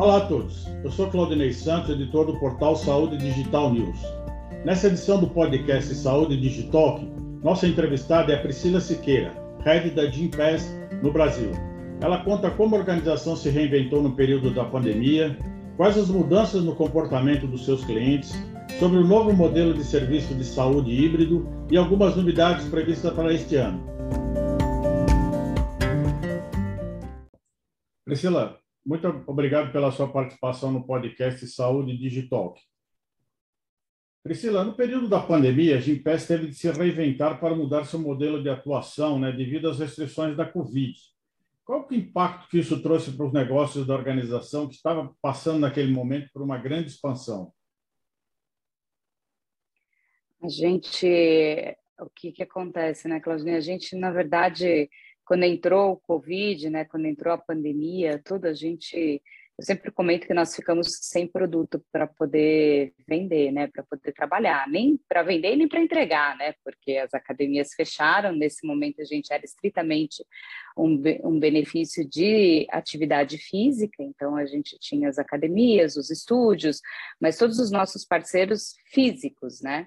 Olá a todos, eu sou Claudinei Santos, editor do portal Saúde Digital News. Nessa edição do podcast Saúde Digital, nossa entrevistada é a Priscila Siqueira, head da Gimpass no Brasil. Ela conta como a organização se reinventou no período da pandemia, quais as mudanças no comportamento dos seus clientes, sobre o novo modelo de serviço de saúde híbrido e algumas novidades previstas para este ano. Priscila, muito obrigado pela sua participação no podcast Saúde Digital. Priscila, no período da pandemia, a Gimpass teve de se reinventar para mudar seu modelo de atuação né, devido às restrições da Covid. Qual o impacto que isso trouxe para os negócios da organização que estava passando naquele momento por uma grande expansão? A gente, o que, que acontece, né, Claudinha? A gente, na verdade, quando entrou o Covid, né, quando entrou a pandemia, tudo, a gente eu sempre comento que nós ficamos sem produto para poder vender, né, para poder trabalhar, nem para vender nem para entregar, né, porque as academias fecharam. Nesse momento a gente era estritamente um, um benefício de atividade física, então a gente tinha as academias, os estúdios, mas todos os nossos parceiros físicos, né.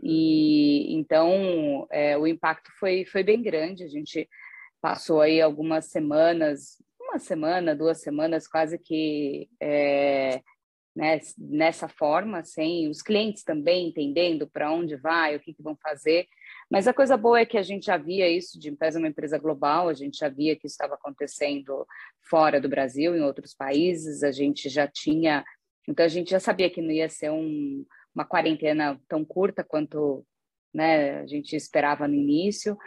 E então é, o impacto foi foi bem grande. A gente passou aí algumas semanas uma semana, duas semanas, quase que é, né, nessa forma, sem os clientes também entendendo para onde vai, o que, que, vão fazer. Mas a coisa boa é que a gente já via isso de empresa uma empresa global, a gente já via que estava acontecendo fora do Brasil, em outros países, a gente já tinha, então a gente já sabia que não ia ser um, uma quarentena tão curta quanto né, a gente esperava no início.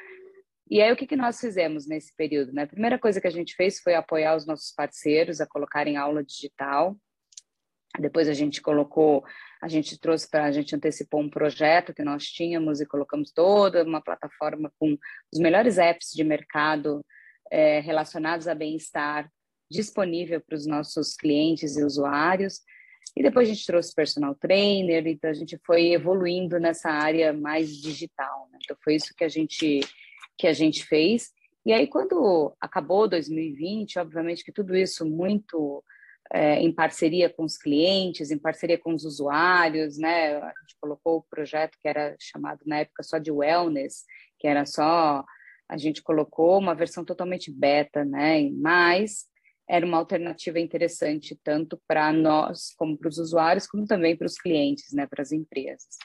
E aí, o que, que nós fizemos nesse período? Né? A primeira coisa que a gente fez foi apoiar os nossos parceiros a colocarem aula digital. Depois a gente colocou, a gente trouxe para a gente antecipou um projeto que nós tínhamos e colocamos toda uma plataforma com os melhores apps de mercado é, relacionados a bem-estar disponível para os nossos clientes e usuários. E depois a gente trouxe personal trainer, então a gente foi evoluindo nessa área mais digital. Né? Então foi isso que a gente que a gente fez. E aí, quando acabou 2020, obviamente que tudo isso muito é, em parceria com os clientes, em parceria com os usuários, né? A gente colocou o projeto que era chamado na época só de wellness, que era só a gente colocou uma versão totalmente beta, né? Mas era uma alternativa interessante tanto para nós como para os usuários, como também para os clientes, né? Para as empresas.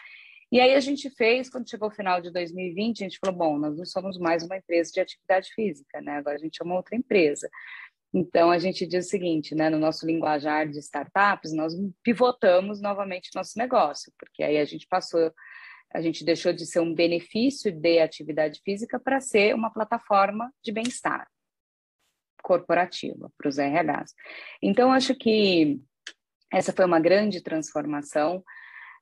E aí a gente fez, quando chegou o final de 2020, a gente falou, bom, nós não somos mais uma empresa de atividade física, né? Agora a gente é uma outra empresa. Então a gente diz o seguinte, né, no nosso linguajar de startups, nós pivotamos novamente nosso negócio, porque aí a gente passou, a gente deixou de ser um benefício de atividade física para ser uma plataforma de bem-estar corporativa para os RHs. Então acho que essa foi uma grande transformação.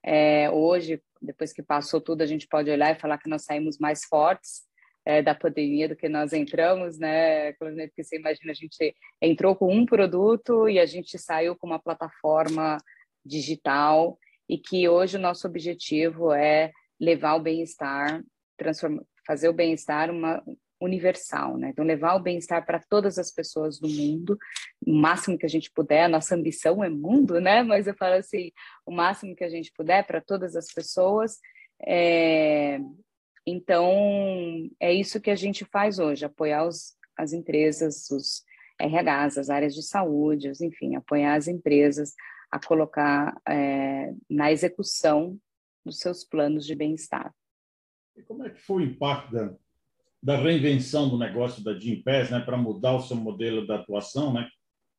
É, hoje, depois que passou tudo, a gente pode olhar e falar que nós saímos mais fortes é, da pandemia do que nós entramos, né, Porque você imagina, a gente entrou com um produto e a gente saiu com uma plataforma digital e que hoje o nosso objetivo é levar o bem-estar, fazer o bem-estar uma, universal, né? Então, levar o bem-estar para todas as pessoas do mundo, o máximo que a gente puder. A nossa ambição é mundo, né? Mas eu falo assim, o máximo que a gente puder para todas as pessoas. É... Então, é isso que a gente faz hoje: apoiar os, as empresas, os RHs, as áreas de saúde, enfim, apoiar as empresas a colocar é, na execução dos seus planos de bem-estar. E como é que foi o impacto da da reinvenção do negócio da Gimpass, né, para mudar o seu modelo de atuação, né,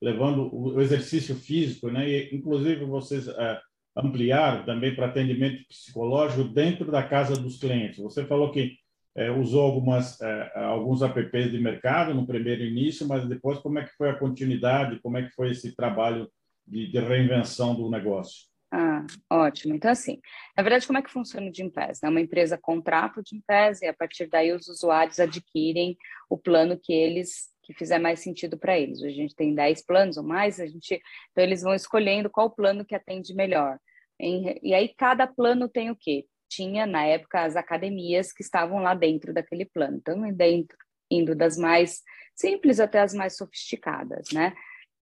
levando o exercício físico, né, e inclusive vocês é, ampliaram também para atendimento psicológico dentro da casa dos clientes. Você falou que é, usou algumas é, alguns apps de mercado no primeiro início, mas depois como é que foi a continuidade, como é que foi esse trabalho de, de reinvenção do negócio? Ah, ótimo. Então, assim, na verdade, como é que funciona o Gimpass? É uma empresa contrata o Gimpass e a partir daí os usuários adquirem o plano que eles que fizer mais sentido para eles. A gente tem 10 planos ou mais, a gente, então eles vão escolhendo qual plano que atende melhor. e aí cada plano tem o quê? Tinha na época as academias que estavam lá dentro daquele plano. Então, dentro, indo das mais simples até as mais sofisticadas, né?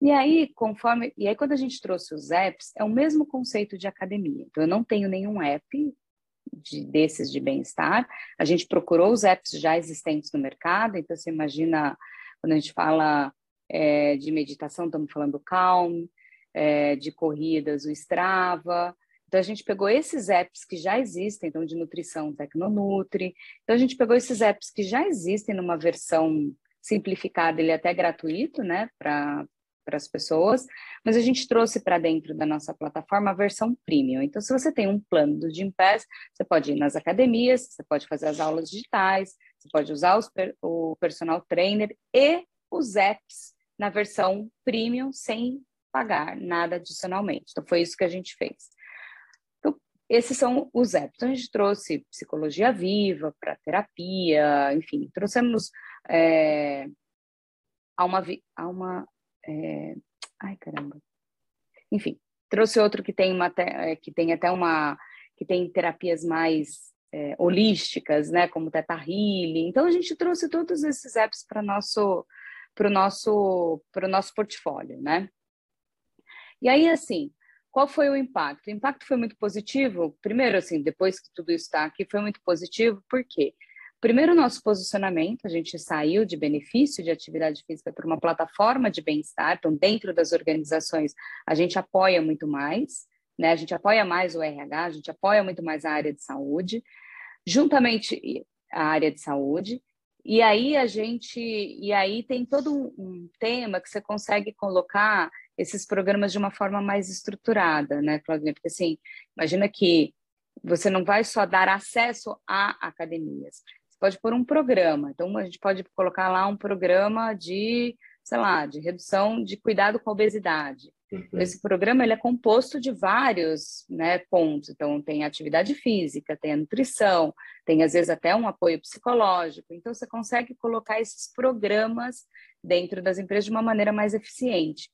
E aí, conforme, e aí quando a gente trouxe os apps, é o mesmo conceito de academia. Então eu não tenho nenhum app de, desses de bem-estar. A gente procurou os apps já existentes no mercado. Então você imagina quando a gente fala é, de meditação, estamos falando do Calm, é, de corridas, o Strava. Então, a gente pegou esses apps que já existem, então, de nutrição, Tecnonutri. Então, a gente pegou esses apps que já existem numa versão simplificada, ele é até gratuito, né, para as pessoas, mas a gente trouxe para dentro da nossa plataforma a versão premium. Então, se você tem um plano do Gympass, você pode ir nas academias, você pode fazer as aulas digitais, você pode usar o personal trainer e os apps na versão premium sem pagar nada adicionalmente. Então, foi isso que a gente fez. Então, esses são os apps. Então, a gente trouxe psicologia viva para terapia, enfim, trouxemos é, a uma. A uma é, ai, caramba. Enfim, trouxe outro que tem, uma, é, que tem até uma. que tem terapias mais é, holísticas, né, como Teta Healing. Então, a gente trouxe todos esses apps para nosso para o nosso, nosso portfólio, né? E aí, assim, qual foi o impacto? O impacto foi muito positivo. Primeiro, assim, depois que tudo está aqui, foi muito positivo, por quê? Primeiro, nosso posicionamento, a gente saiu de benefício de atividade física para uma plataforma de bem-estar, então, dentro das organizações, a gente apoia muito mais, né? A gente apoia mais o RH, a gente apoia muito mais a área de saúde, juntamente a área de saúde, e aí a gente, e aí tem todo um, um tema que você consegue colocar esses programas de uma forma mais estruturada, né, Claudinha? Porque assim, imagina que você não vai só dar acesso a academias. Você pode pôr um programa. Então, a gente pode colocar lá um programa de, sei lá, de redução de cuidado com a obesidade. Uhum. Esse programa ele é composto de vários né, pontos. Então, tem atividade física, tem a nutrição, tem às vezes até um apoio psicológico. Então, você consegue colocar esses programas dentro das empresas de uma maneira mais eficiente.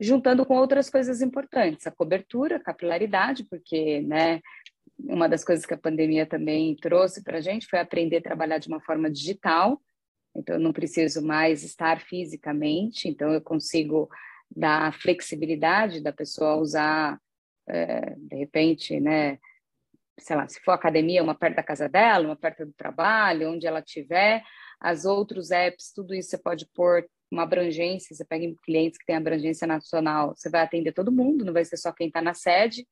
Juntando com outras coisas importantes, a cobertura, a capilaridade, porque né, uma das coisas que a pandemia também trouxe para a gente foi aprender a trabalhar de uma forma digital. Então, eu não preciso mais estar fisicamente, então eu consigo da flexibilidade da pessoa usar, é, de repente, né, sei lá, se for academia, uma perto da casa dela, uma perto do trabalho, onde ela estiver, as outros apps, tudo isso você pode pôr uma abrangência, você pega clientes que têm abrangência nacional, você vai atender todo mundo, não vai ser só quem está na sede.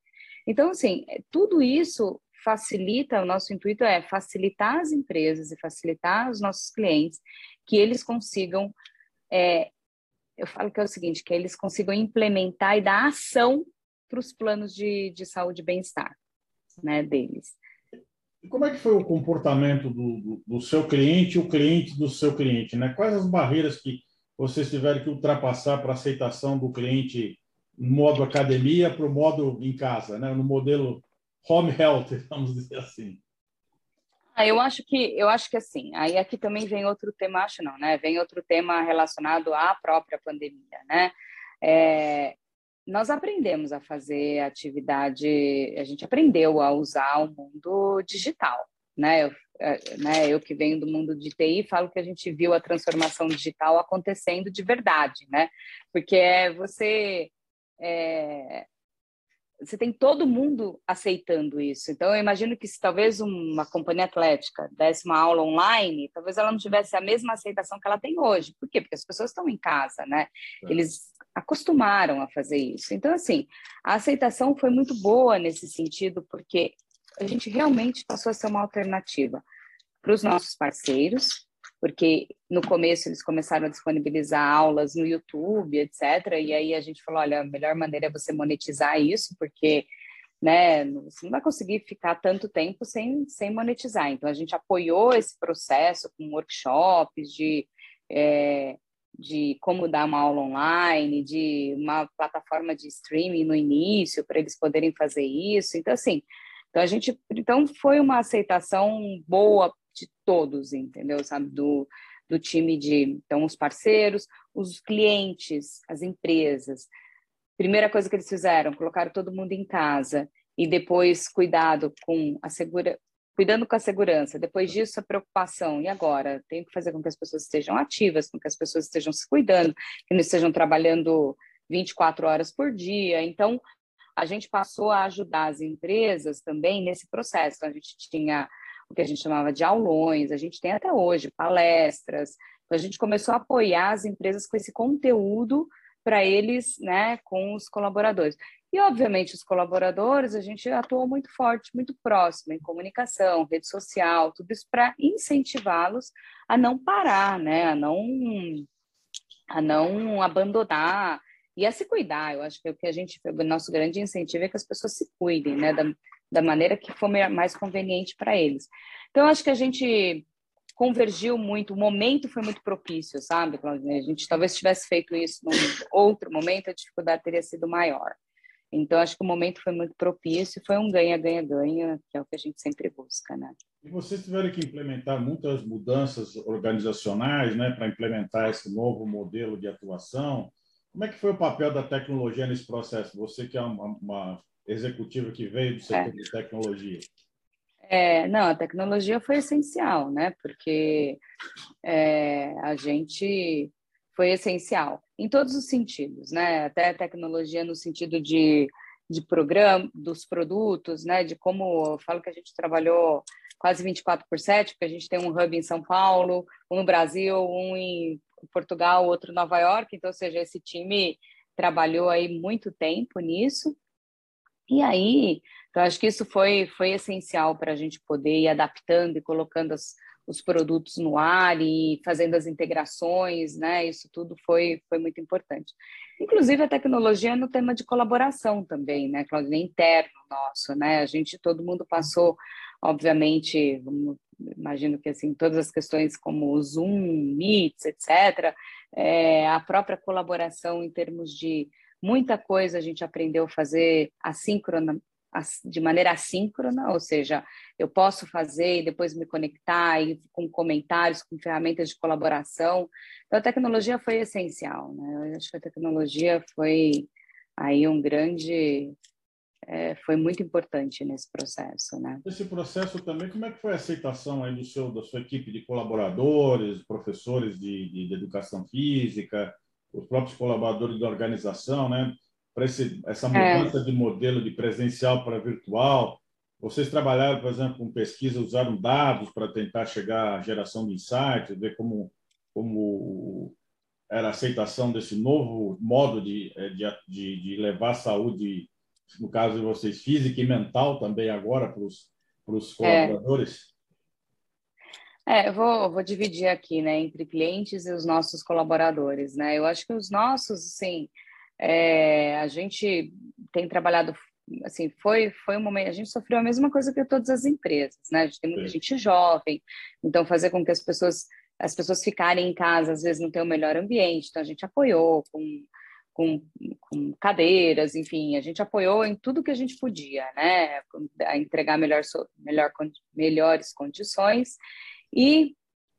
Então, assim, tudo isso facilita, o nosso intuito é facilitar as empresas e facilitar os nossos clientes, que eles consigam é, eu falo que é o seguinte, que eles consigam implementar e dar ação para os planos de, de saúde e bem-estar né, deles. E como é que foi o comportamento do, do, do, seu cliente e o cliente do seu cliente? Né? Quais as barreiras que vocês tiveram que ultrapassar para a aceitação do cliente modo academia para o modo em casa, né? no modelo home health, vamos dizer assim? Ah, eu acho que eu acho que assim, aí aqui também vem outro tema, acho não, né? Vem outro tema relacionado à própria pandemia, né? É, nós aprendemos a fazer atividade, a gente aprendeu a usar o mundo digital, né? Eu, é, né, eu que venho do mundo de TI falo que a gente viu a transformação digital acontecendo de verdade, né? Porque é você é, você tem todo mundo aceitando isso. Então, eu imagino que se talvez uma companhia atlética desse uma aula online, talvez ela não tivesse a mesma aceitação que ela tem hoje. Por quê? Porque as pessoas estão em casa, né? É. Eles acostumaram a fazer isso. Então, assim, a aceitação foi muito boa nesse sentido, porque a gente realmente passou a ser uma alternativa para os nossos parceiros, porque no começo eles começaram a disponibilizar aulas no YouTube, etc. E aí a gente falou, olha, a melhor maneira é você monetizar isso, porque né, você não vai conseguir ficar tanto tempo sem, sem monetizar. Então a gente apoiou esse processo com workshops de, é, de como dar uma aula online, de uma plataforma de streaming no início para eles poderem fazer isso. Então assim, então a gente, então foi uma aceitação boa de todos, entendeu? Sabe, do, do time de, então, os parceiros, os clientes, as empresas. Primeira coisa que eles fizeram, colocaram todo mundo em casa e depois cuidado com a segura, cuidando com a segurança. Depois disso, a preocupação. E agora? Tenho que fazer com que as pessoas estejam ativas, com que as pessoas estejam se cuidando, que não estejam trabalhando 24 horas por dia. Então, a gente passou a ajudar as empresas também nesse processo. Então, a gente tinha que a gente chamava de aulões, a gente tem até hoje palestras. Então, a gente começou a apoiar as empresas com esse conteúdo para eles, né, com os colaboradores. E, obviamente, os colaboradores, a gente atuou muito forte, muito próximo em comunicação, rede social, tudo isso para incentivá-los a não parar, né, a não, a não abandonar e a se cuidar. Eu acho que o que a gente, o nosso grande incentivo é que as pessoas se cuidem, né, da, da maneira que for mais conveniente para eles. Então, acho que a gente convergiu muito, o momento foi muito propício, sabe? A gente talvez tivesse feito isso num outro momento, a dificuldade teria sido maior. Então, acho que o momento foi muito propício, foi um ganha-ganha-ganha, que é o que a gente sempre busca, né? E vocês tiveram que implementar muitas mudanças organizacionais, né, para implementar esse novo modelo de atuação. Como é que foi o papel da tecnologia nesse processo? Você que é uma, uma executiva que veio do setor é. de tecnologia. É, não, a tecnologia foi essencial, né? Porque é, a gente foi essencial em todos os sentidos, né? Até a tecnologia no sentido de, de programa, dos produtos, né? De como eu falo que a gente trabalhou quase 24 por 7, porque a gente tem um hub em São Paulo, um no Brasil, um em Portugal, outro em Nova York, então, ou seja, esse time trabalhou aí muito tempo nisso. E aí, eu acho que isso foi, foi essencial para a gente poder ir adaptando e colocando as, os produtos no ar e fazendo as integrações, né? Isso tudo foi, foi muito importante. Inclusive a tecnologia no tema de colaboração também, né, Claudine? Interno nosso, né? A gente, todo mundo passou, obviamente, imagino que assim, todas as questões como o Zoom, Meets, etc., é, a própria colaboração em termos de muita coisa a gente aprendeu a fazer assíncrona, de maneira assíncrona, ou seja, eu posso fazer e depois me conectar e com comentários, com ferramentas de colaboração. Então, a tecnologia foi essencial, né? Eu acho que a tecnologia foi aí um grande, é, foi muito importante nesse processo, né? Esse processo também, como é que foi a aceitação aí do seu, da sua equipe de colaboradores, professores de, de, de educação física, os próprios colaboradores da organização, né? para essa é. mudança é. de modelo de presencial para virtual? Vocês trabalharam, por exemplo, com pesquisa, usaram dados para tentar chegar à geração de insights, ver como, como era a aceitação desse novo modo de, eh, de, de, levar a saúde, no caso de vocês, física e mental também agora para os, para os é. É, eu vou, vou dividir aqui, né, entre clientes e os nossos colaboradores, né? Eu acho que os nossos, sim, é, a gente tem trabalhado, assim, foi, foi um momento, a gente sofreu a mesma coisa que todas as empresas, né? A gente tem muita Sim. gente jovem, então fazer com que as pessoas, as pessoas ficarem em casa, às vezes não tem o melhor ambiente, então a gente apoiou com, com, com cadeiras, enfim, a gente apoiou em tudo que a gente podia, né? A entregar melhor, melhor, melhores condições e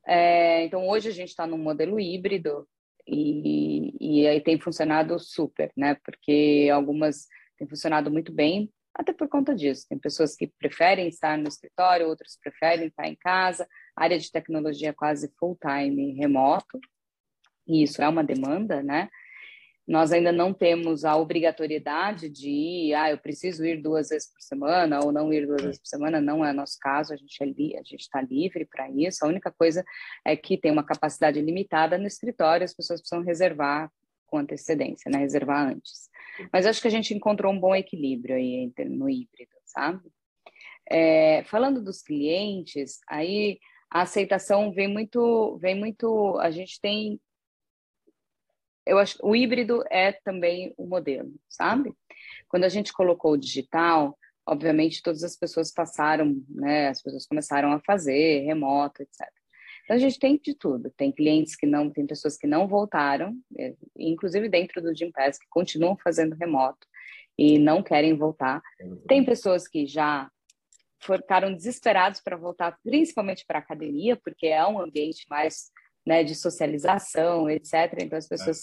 é, então hoje a gente está num modelo híbrido e, e aí tem funcionado super, né? Porque algumas têm funcionado muito bem, até por conta disso. Tem pessoas que preferem estar no escritório, outras preferem estar em casa. A área de tecnologia é quase full-time remoto, e isso é uma demanda, né? Nós ainda não temos a obrigatoriedade de ir, ah, eu preciso ir duas vezes por semana ou não ir duas vezes por semana, não é nosso caso, a gente é li, a gente está livre para isso. A única coisa é que tem uma capacidade limitada no escritório, as pessoas precisam reservar com antecedência, né? Reservar antes. Mas acho que a gente encontrou um bom equilíbrio aí no híbrido, sabe? É, falando dos clientes, aí a aceitação vem muito, vem muito, a gente tem eu acho o híbrido é também o modelo, sabe? Quando a gente colocou o digital, obviamente todas as pessoas passaram, né? As pessoas começaram a fazer remoto, etc. Então a gente tem de tudo. Tem clientes que não, tem pessoas que não voltaram, é, inclusive dentro do Gympass, que continuam fazendo remoto e não querem voltar. Tem pessoas que já ficaram desesperados para voltar, principalmente para a academia, porque é um ambiente mais né, de socialização, etc. Então as pessoas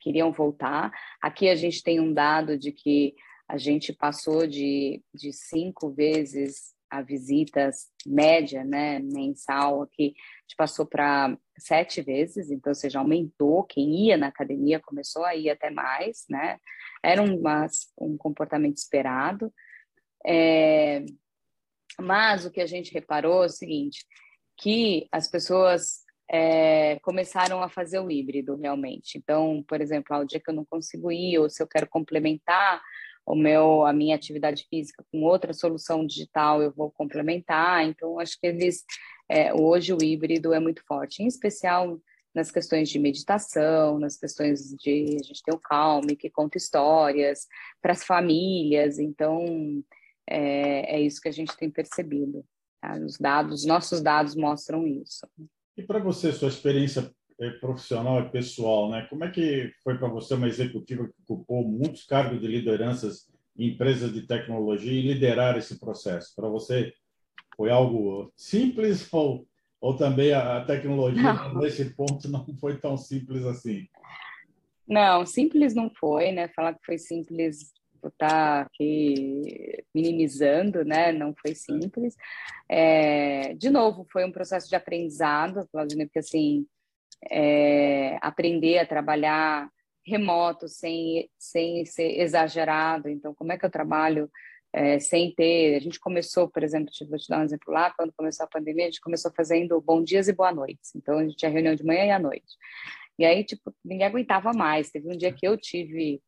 queriam voltar. Aqui a gente tem um dado de que a gente passou de, de cinco vezes a visitas média, né, mensal aqui, a gente passou para sete vezes, então, ou seja, aumentou, quem ia na academia começou a ir até mais, né, era um, um comportamento esperado, é, mas o que a gente reparou é o seguinte, que as pessoas é, começaram a fazer o híbrido realmente. Então, por exemplo, ao dia que eu não consigo ir, ou se eu quero complementar o meu, a minha atividade física com outra solução digital, eu vou complementar. Então, acho que eles, é, hoje o híbrido é muito forte, em especial nas questões de meditação, nas questões de a gente tem o Calme que conta histórias para as famílias. Então, é, é, isso que a gente tem percebido. Tá? Os dados, nossos dados mostram isso. E para você, sua experiência é, profissional e pessoal, né? Como é que foi para você uma executiva que ocupou muitos cargos de lideranças em empresas de tecnologia e liderar esse processo? Para você foi algo simples ou, ou também a, tecnologia não. nesse ponto não foi tão simples assim? Não, simples não foi, né? Falar que foi simples estar aqui minimizando, né? Não foi simples. É, de novo, foi um processo de aprendizado, Claudine, porque assim é, aprender a trabalhar remoto sem, sem ser exagerado. Então, como é que eu trabalho é, sem ter... A gente começou, por exemplo, vou te dar um exemplo lá, quando começou a pandemia, a gente começou fazendo bom dias e boa noites. Então, a gente tinha reunião de manhã e à noite. E aí, tipo, ninguém aguentava mais. Teve um dia que eu tive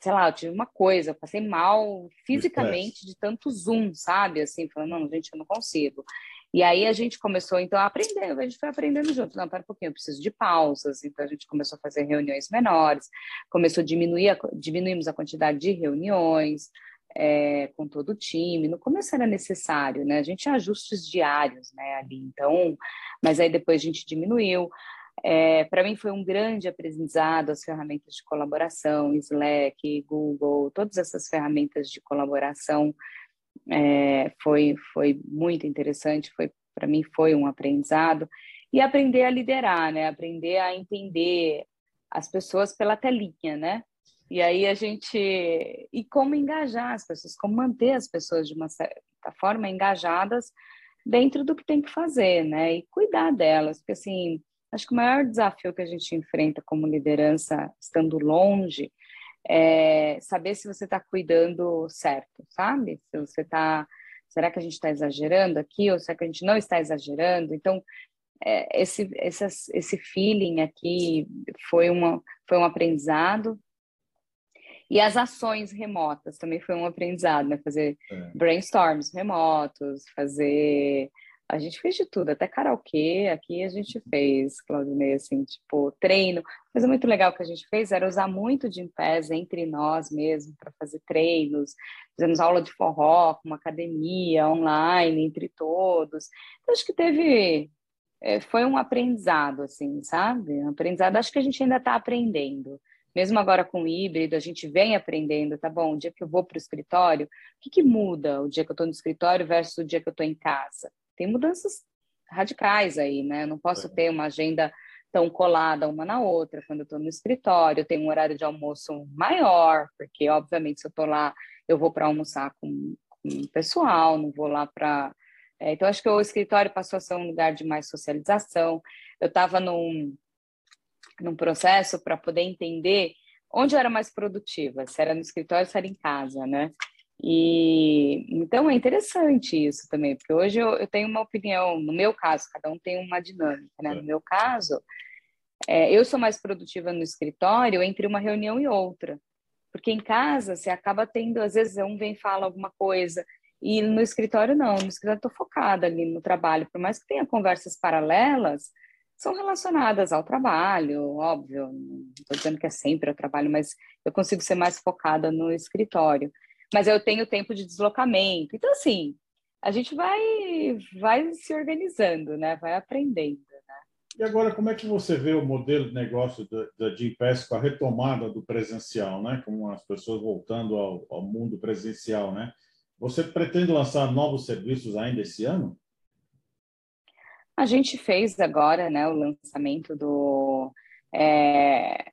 sei lá, eu tive uma coisa, eu passei mal fisicamente de tanto zoom, sabe? Assim, falando, não, gente, eu não consigo. E aí a gente começou, então, a aprender, a gente foi aprendendo junto. Não, para um pouquinho, eu preciso de pausas. Então, a gente começou a fazer reuniões menores, começou a diminuir, a, diminuímos a quantidade de reuniões é, com todo o time. No começo era necessário, né? A gente tinha ajustes diários, né, ali. Então, mas aí depois a gente diminuiu. É, para mim foi um grande aprendizado as ferramentas de colaboração, Slack, Google, todas essas ferramentas de colaboração é, foi, foi muito interessante, foi para mim foi um aprendizado e aprender a liderar, né? Aprender a entender as pessoas pela telinha, né? E aí a gente e como engajar as pessoas, como manter as pessoas de uma certa forma engajadas dentro do que tem que fazer, né? E cuidar delas, porque assim, acho que o maior desafio que a gente enfrenta como liderança estando longe é saber se você está cuidando certo, sabe? Se você está. Será que a gente está exagerando aqui ou será que a gente não está exagerando? Então, é, esse, esse, esse feeling aqui foi, uma, foi um aprendizado. E as ações remotas também foi um aprendizado, né? Fazer é. brainstorms remotos, fazer a gente fez de tudo, até karaokê aqui a gente fez, Claudinei, assim, tipo, treino. Coisa muito legal que a gente fez era usar muito de pés entre nós mesmo para fazer treinos. Fizemos aula de forró, uma academia online entre todos. Então, acho que teve. É, foi um aprendizado, assim, sabe? Um aprendizado, acho que a gente ainda está aprendendo. Mesmo agora com o híbrido, a gente vem aprendendo, tá bom? O dia que eu vou para o escritório, o que, que muda o dia que eu estou no escritório versus o dia que eu estou em casa? Tem mudanças radicais aí, né? Eu não posso é. ter uma agenda tão colada uma na outra. Quando eu estou no escritório, eu tenho um horário de almoço maior, porque, obviamente, se eu estou lá, eu vou para almoçar com, com o pessoal, não vou lá para. É, então, acho que o escritório passou a ser um lugar de mais socialização. Eu estava num, num processo para poder entender onde eu era mais produtiva, se era no escritório, se era em casa, né? E então é interessante isso também, porque hoje eu, eu, tenho uma opinião, no meu caso, cada um tem uma dinâmica, né? No meu caso, é, eu sou mais produtiva no escritório entre uma reunião e outra, porque em casa você acaba tendo, às vezes um vem fala alguma coisa, e no escritório não, no escritório estou focada ali no trabalho, por mais que tenha conversas paralelas, são relacionadas ao trabalho, óbvio, não estou dizendo que é sempre o trabalho, mas eu consigo ser mais focada no escritório mas eu tenho tempo de deslocamento. Então, assim, a gente vai, vai se organizando, né? Vai aprendendo. Né? E agora, como é que você vê o modelo de negócio da, Gimpass com a retomada do presencial, né? Com as pessoas voltando ao, ao mundo presencial, né? Você pretende lançar novos serviços ainda esse ano? A gente fez agora, né, o lançamento do é,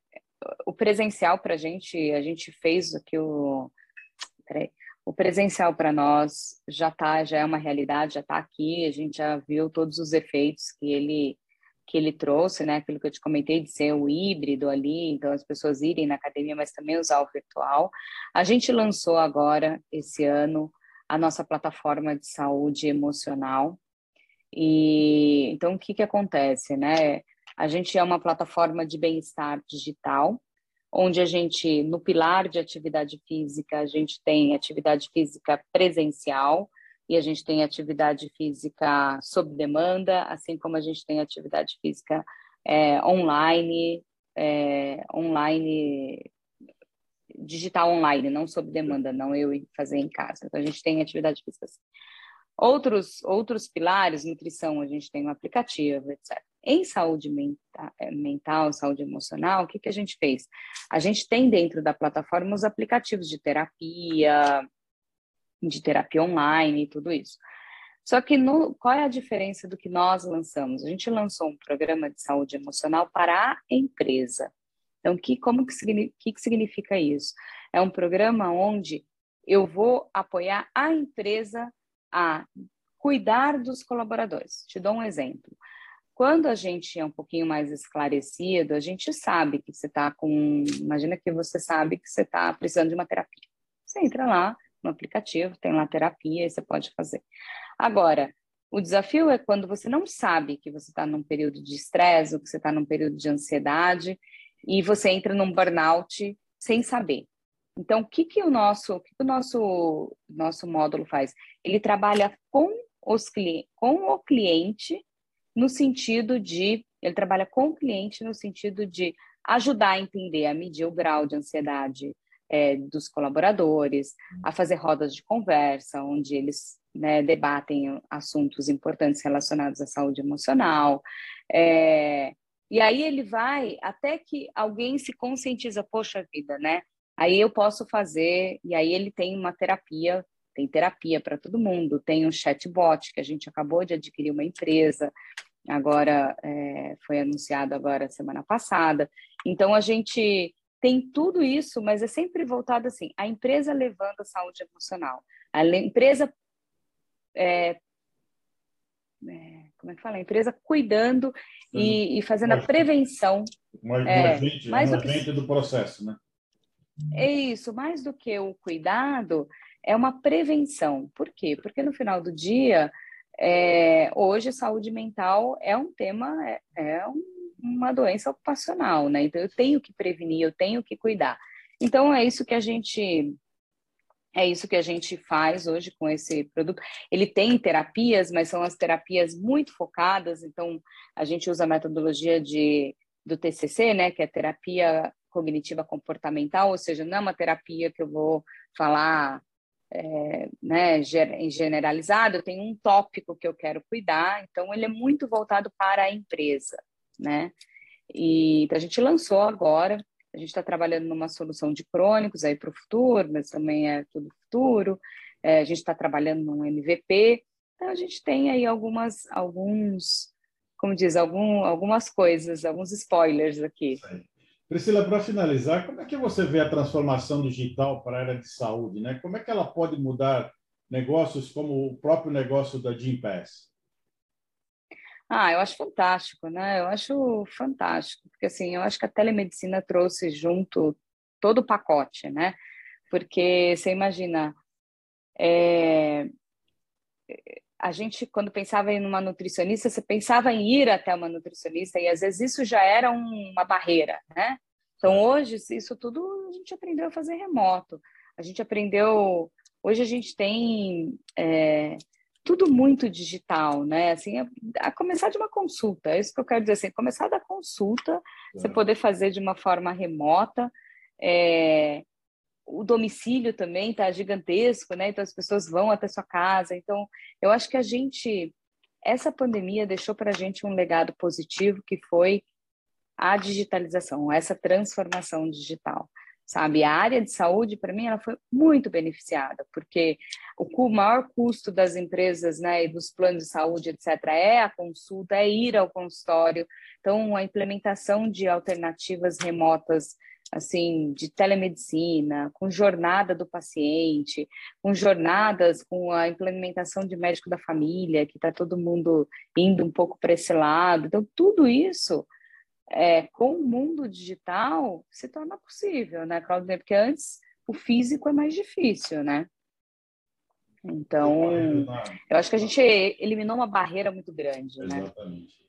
o presencial para a gente. A gente fez aqui o o presencial para nós já tá, já é uma realidade, já está aqui, a gente já viu todos os efeitos que ele que ele trouxe, né? Aquilo que eu te comentei de ser o híbrido ali, então as pessoas irem na academia, mas também usar o virtual. A gente lançou agora esse ano a nossa plataforma de saúde emocional. E então o que que acontece, né? A gente é uma plataforma de bem-estar digital onde a gente, no pilar de atividade física, a gente tem atividade física presencial e a gente tem atividade física sob demanda, assim como a gente tem atividade física é, online, é, online, digital online, não sob demanda, não eu fazer em casa. Então, a gente tem atividade física assim. Outros, outros pilares, nutrição, a gente tem um aplicativo, etc. Em saúde mental, eh, mental, saúde emocional, o que, que a gente fez? A gente tem dentro da plataforma os aplicativos de terapia, de terapia online e tudo isso. Só que no, qual é a diferença do que nós lançamos? A gente lançou um programa de saúde emocional para a empresa. Então, que, como que, que, que significa isso? É um programa onde eu vou apoiar a empresa a cuidar dos colaboradores. Te dou um exemplo. Quando a gente é um pouquinho mais esclarecido, a gente sabe que você está com. Imagina que você sabe que você está precisando de uma terapia. Você entra lá no aplicativo, tem lá terapia e você pode fazer. Agora, o desafio é quando você não sabe que você está num período de estresse, ou que você está num período de ansiedade, e você entra num burnout sem saber. Então, o que, que o nosso, o que, que o nosso, nosso módulo faz? Ele trabalha com, os, com o cliente no sentido de ele trabalha com o cliente no sentido de ajudar a entender, a medir o grau de ansiedade é, dos colaboradores, a fazer rodas de conversa, onde eles né, debatem assuntos importantes relacionados à saúde emocional. É, e aí ele vai até que alguém se conscientiza, poxa vida, né? Aí eu posso fazer, e aí ele tem uma terapia, tem terapia para todo mundo, tem um chatbot que a gente acabou de adquirir uma empresa, agora é, foi anunciado agora semana passada. Então a gente tem tudo isso, mas é sempre voltado assim: a empresa levando a saúde emocional, a empresa é, é, como é que fala? A empresa cuidando e, e, fazendo a prevenção. Um, é, agente, mais um agente do processo, né? É isso, mais do que o cuidado, é uma prevenção. Por quê? Porque no final do dia, é, hoje, saúde mental é um tema, é, é um, uma doença ocupacional, né? Então, eu tenho que prevenir, eu tenho que cuidar. Então, é isso que a gente é isso que a gente faz hoje com esse produto. Ele tem terapias, mas são as terapias muito focadas. Então, a gente usa a metodologia de, do TCC, né, que é terapia cognitiva comportamental, ou seja, não é uma terapia que eu vou falar é, né, generalizado, eu tenho um tópico que eu quero cuidar, então ele é muito voltado para a empresa, né? E então a gente lançou agora, a gente está trabalhando numa solução de crônicos aí para o futuro, mas também é tudo futuro. É, a gente está trabalhando num MVP, então a gente tem aí algumas, alguns, como diz, algum, algumas coisas, alguns spoilers aqui. Priscila, para finalizar, como é que você vê a transformação digital para a área de saúde? Né? Como é que ela pode mudar negócios como o próprio negócio da Gympass? Ah, eu acho fantástico, né? Eu acho fantástico, porque assim, eu acho que a telemedicina trouxe junto todo o pacote, né? Porque você imagina, é, a gente, quando pensava em uma nutricionista, você pensava em ir até uma nutricionista e às vezes isso já era uma barreira, né? Então hoje isso tudo a gente aprendeu a fazer remoto. A gente aprendeu. Hoje a gente tem é, tudo muito digital, né? Assim, a, a, começar de uma consulta, é isso que eu quero dizer assim, começar da consulta, é. você poder fazer de uma forma remota. É, o domicílio também está gigantesco, né? Então as pessoas vão até sua casa. Então eu acho que a gente, essa pandemia deixou para a gente um legado positivo que foi a digitalização, essa transformação digital. sabe? A área de saúde, para mim, ela foi muito beneficiada, porque o maior custo das empresas, né, e dos planos de saúde, etc., é a consulta, é ir ao consultório. Então, a implementação de alternativas remotas, assim, de telemedicina, com jornada do paciente, com jornadas, com a implementação de médico da família, que está todo mundo indo um pouco para esse lado. Então, tudo isso é, com o mundo digital se torna possível, né, Claudinei? Porque antes o físico é mais difícil, né? Então, eu acho que a gente eliminou uma barreira muito grande, né? Exatamente.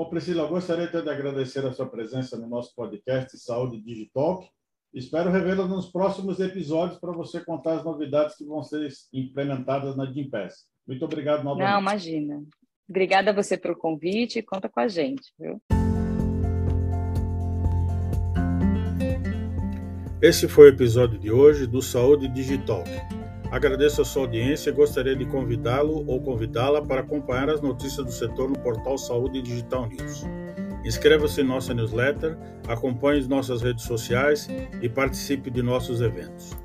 Bom, Priscila, eu gostaria de agradecer a sua presença no nosso podcast Saúde Digital. Espero revê-la nos próximos episódios para você contar as novidades que vão ser implementadas na Gimpass. Muito obrigado novamente. Não, imagina. Obrigada a você pelo convite e conta com a gente, viu? Esse foi o episódio de hoje do Saúde Digital. Agradeço a sua audiência e gostaria de convidá-lo ou convidá-la para acompanhar as notícias do setor no portal Saúde Digital News. Inscreva-se em nossa newsletter, acompanhe nossas redes sociais e participe de nossos eventos.